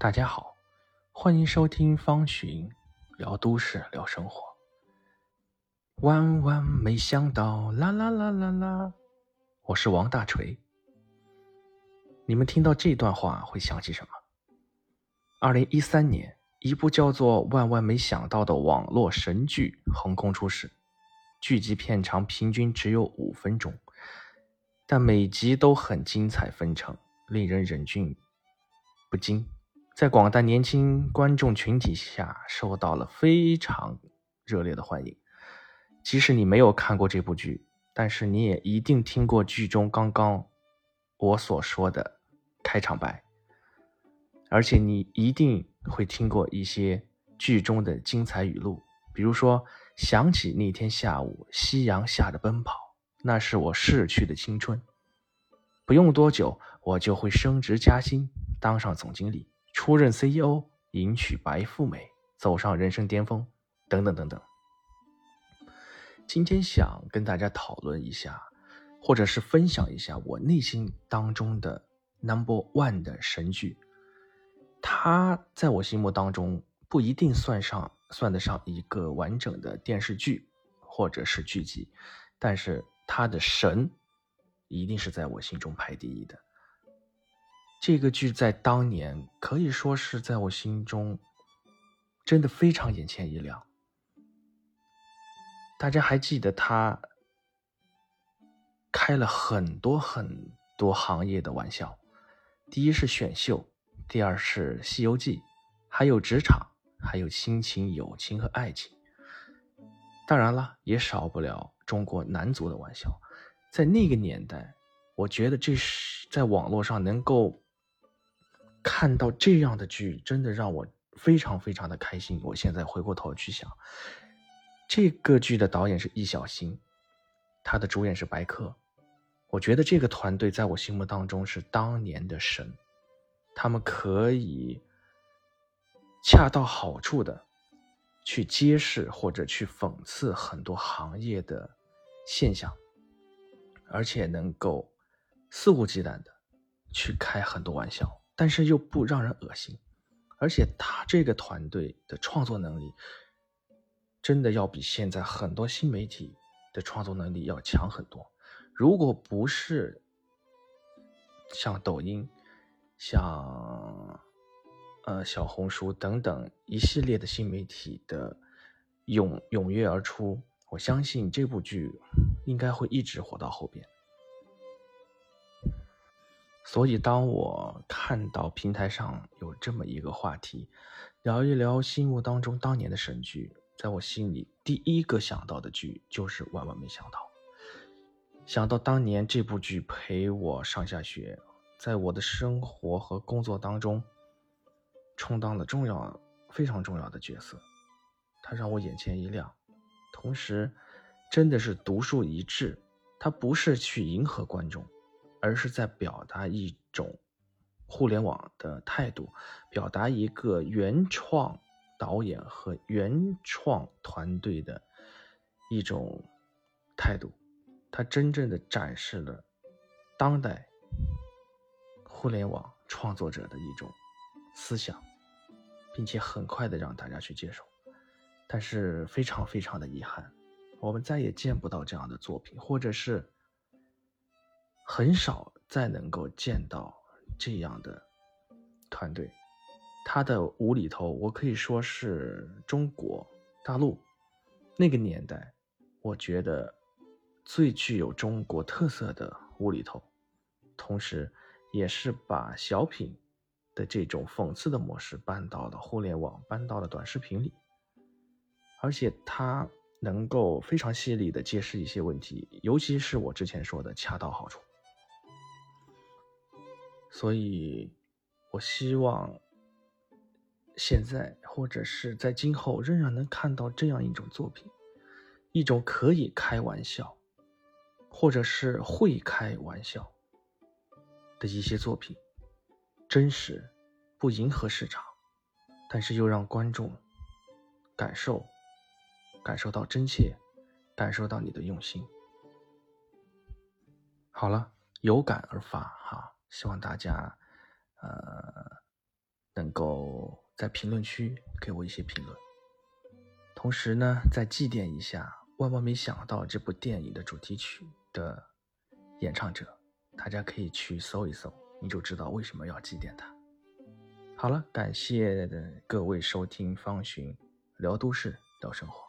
大家好，欢迎收听方寻聊都市聊生活。万万没想到，啦啦啦啦啦！我是王大锤。你们听到这段话会想起什么？二零一三年，一部叫做《万万没想到》的网络神剧横空出世，剧集片长平均只有五分钟，但每集都很精彩纷呈，令人忍俊不禁。在广大年轻观众群体下，受到了非常热烈的欢迎。即使你没有看过这部剧，但是你也一定听过剧中刚刚我所说的开场白，而且你一定会听过一些剧中的精彩语录，比如说想起那天下午夕阳下的奔跑，那是我逝去的青春。不用多久，我就会升职加薪，当上总经理。出任 CEO，迎娶白富美，走上人生巅峰，等等等等。今天想跟大家讨论一下，或者是分享一下我内心当中的 Number One 的神剧。它在我心目当中不一定算上算得上一个完整的电视剧或者是剧集，但是它的神一定是在我心中排第一的。这个剧在当年可以说是在我心中真的非常眼前一亮。大家还记得他开了很多很多行业的玩笑，第一是选秀，第二是《西游记》，还有职场，还有亲情、友情和爱情。当然了，也少不了中国男足的玩笑。在那个年代，我觉得这是在网络上能够。看到这样的剧，真的让我非常非常的开心。我现在回过头去想，这个剧的导演是易小星，他的主演是白客。我觉得这个团队在我心目当中是当年的神，他们可以恰到好处的去揭示或者去讽刺很多行业的现象，而且能够肆无忌惮的去开很多玩笑。但是又不让人恶心，而且他这个团队的创作能力，真的要比现在很多新媒体的创作能力要强很多。如果不是像抖音、像呃小红书等等一系列的新媒体的涌踊跃而出，我相信这部剧应该会一直火到后边。所以，当我看到平台上有这么一个话题，聊一聊心目当中当年的神剧，在我心里第一个想到的剧就是《万万没想到》。想到当年这部剧陪我上下学，在我的生活和工作当中充当了重要、非常重要的角色，它让我眼前一亮。同时，真的是独树一帜，它不是去迎合观众。而是在表达一种互联网的态度，表达一个原创导演和原创团队的一种态度。它真正的展示了当代互联网创作者的一种思想，并且很快的让大家去接受。但是非常非常的遗憾，我们再也见不到这样的作品，或者是。很少再能够见到这样的团队，他的无厘头，我可以说是中国大陆那个年代，我觉得最具有中国特色的无厘头，同时，也是把小品的这种讽刺的模式搬到了互联网，搬到了短视频里，而且他能够非常犀利的揭示一些问题，尤其是我之前说的恰到好处。所以，我希望现在或者是在今后，仍然能看到这样一种作品，一种可以开玩笑，或者是会开玩笑的一些作品，真实，不迎合市场，但是又让观众感受，感受到真切，感受到你的用心。好了，有感而发哈。希望大家，呃，能够在评论区给我一些评论。同时呢，再祭奠一下《万万没想到》这部电影的主题曲的演唱者，大家可以去搜一搜，你就知道为什么要祭奠他。好了，感谢各位收听方寻聊都市聊生活。